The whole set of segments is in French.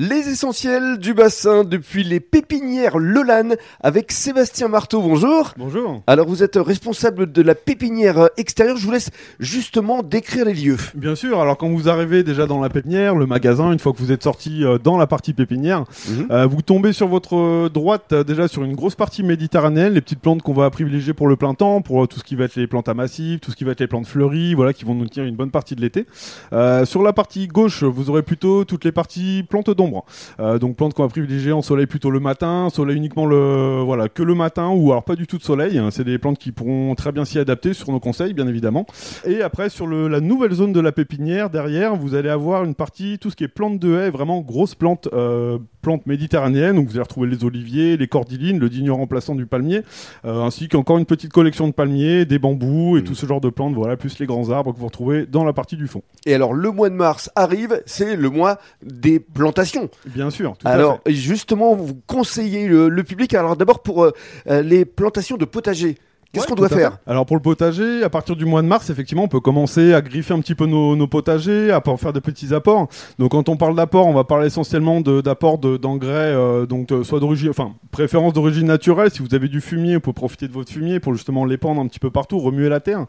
Les essentiels du bassin depuis les pépinières Lelanne avec Sébastien Marteau. Bonjour. Bonjour. Alors vous êtes responsable de la pépinière extérieure. Je vous laisse justement décrire les lieux. Bien sûr. Alors quand vous arrivez déjà dans la pépinière, le magasin, une fois que vous êtes sorti euh, dans la partie pépinière, Mhm. euh, vous tombez sur votre droite euh, déjà sur une grosse partie méditerranéenne, les petites plantes qu'on va privilégier pour le plein temps, pour tout ce qui va être les plantes à massif, tout ce qui va être les plantes fleuries, voilà, qui vont nous tenir une bonne partie de l'été. Euh, sur la partie gauche, vous aurez plutôt toutes les parties plantes d'ombre. Euh, donc plantes qu'on va privilégier en soleil plutôt le matin, soleil uniquement le voilà que le matin ou alors pas du tout de soleil. hein. C'est des plantes qui pourront très bien s'y adapter sur nos conseils bien évidemment. Et après sur le, la nouvelle zone de la pépinière derrière, vous allez avoir une partie tout ce qui est plantes de haie, vraiment grosses plantes euh, plantes méditerranéennes. Donc vous allez retrouver les oliviers, les cordylines, le digne remplaçant du palmier, euh, ainsi qu'encore une petite collection de palmiers, des bambous et Mhm. tout ce genre de plantes. Voilà plus les grands arbres que vous retrouvez dans la partie du fond. Et alors le mois de mars arrive, c'est le mois des plantations. Bien sûr. Tout à alors fait. justement, vous conseillez le, le public. Alors d'abord pour euh, euh, les plantations de potager. Qu'est-ce Ouais, qu'on doit faire. Alors pour le potager, à partir du mois de mars, effectivement, on peut commencer à griffer un petit peu nos, nos potagers, à faire des petits apports. Donc quand on parle d'apport, on va parler essentiellement d'apport de- d'engrais, euh, donc euh, soit d'origine, enfin préférence d'origine naturelle. Si vous avez du fumier, vous pouvez profiter de votre fumier pour justement l'épandre un petit peu partout, remuer la terre.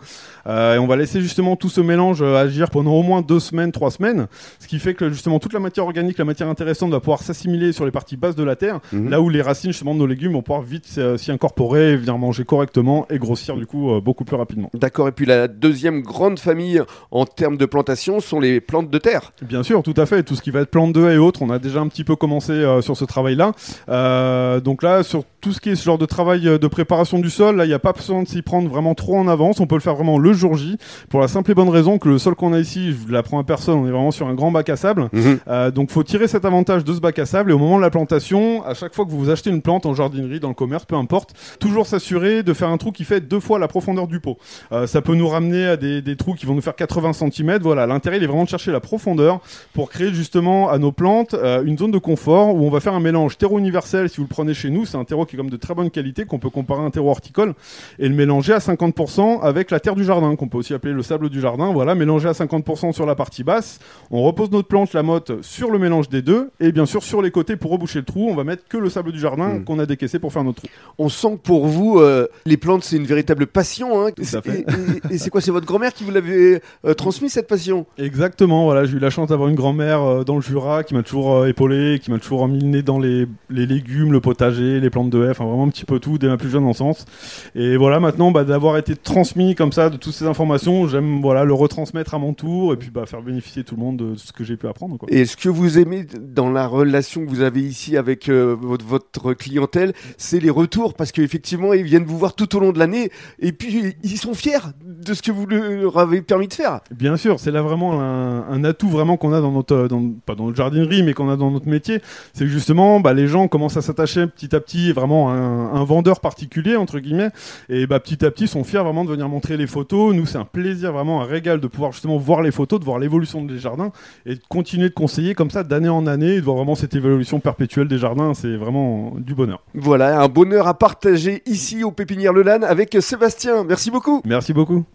Euh, et on va laisser justement tout ce mélange agir pendant au moins deux semaines, trois semaines, ce qui fait que justement toute la matière organique, la matière intéressante va pouvoir s'assimiler sur les parties basses de la terre, Mhm. là où les racines justement de nos légumes vont pouvoir vite s'y incorporer, venir manger correctement et grossir du coup euh, beaucoup plus rapidement. D'accord. Et puis la deuxième grande famille en termes de plantation sont les plantes de terre. Bien sûr, tout à fait. Tout ce qui va être plante de haie et autres, on a déjà un petit peu commencé euh, sur ce travail-là. Euh, donc là, sur tout ce qui est ce genre de travail de préparation du sol, là, il n'y a pas besoin de s'y prendre vraiment trop en avance. On peut le faire vraiment le jour J, pour la simple et bonne raison que le sol qu'on a ici, je vous l'apprends à personne, on est vraiment sur un grand bac à sable. Euh, donc faut tirer cet avantage de ce bac à sable et au moment de la plantation, à chaque fois que vous achetez une plante en jardinerie, dans le commerce, peu importe, toujours s'assurer de faire un trou qui fait deux fois la profondeur du pot. Euh, ça peut nous ramener à des, des trous qui vont nous faire 80 cm. Voilà, l'intérêt il est vraiment de chercher la profondeur pour créer justement à nos plantes euh, une zone de confort où on va faire un mélange terreau universel. Si vous le prenez chez nous, c'est un terreau qui est comme de très bonne qualité qu'on peut comparer à un terreau horticole et le mélanger à 50% avec la terre du jardin qu'on peut aussi appeler le sable du jardin. Voilà, mélanger à 50% sur la partie basse. On repose notre plante, la motte, sur le mélange des deux et bien sûr sur les côtés pour reboucher le trou, on va mettre que le sable du jardin Mm. qu'on a décaissé pour faire notre trou. On sent que pour vous, euh, les plantes, c'est une véritable passion. Hein. Tout à fait. Et, et- et c'est quoi C'est votre grand-mère qui vous l'avait euh, transmis cette passion? Exactement, voilà, j'ai eu la chance d'avoir une grand-mère euh, dans le Jura qui m'a toujours euh, épaulé, qui m'a toujours mis le nez dans les, les légumes, le potager, les plantes de haie, enfin vraiment un petit peu tout dès ma plus jeune enfance. Et voilà, maintenant, bah, d'avoir été transmis comme ça de toutes ces informations, j'aime voilà le retransmettre à mon tour et puis bah, faire bénéficier tout le monde de ce que j'ai pu apprendre. Quoi. Et ce que vous aimez dans la relation que vous avez ici avec euh, votre, votre clientèle, c'est les retours? Parce qu'effectivement, ils viennent vous voir tout au long de l'année et puis ils sont fiers de ce que vous leur avez permis de faire. Bien sûr, c'est là vraiment un, un atout vraiment qu'on a dans notre, dans, pas dans notre jardinerie, mais qu'on a dans notre métier. C'est que justement, bah, les gens commencent à s'attacher petit à petit vraiment à un, un vendeur particulier entre guillemets, et bah, petit à petit sont fiers vraiment de venir montrer les photos. Nous, c'est un plaisir vraiment un régal de pouvoir justement voir les photos, de voir l'évolution des jardins et de continuer de conseiller comme ça d'année en année, et de voir vraiment cette évolution perpétuelle des jardins. C'est vraiment du bonheur. Voilà, un bonheur à partager ici au Pépinière Lelanne avec Sébastien. Merci beaucoup. Merci beaucoup.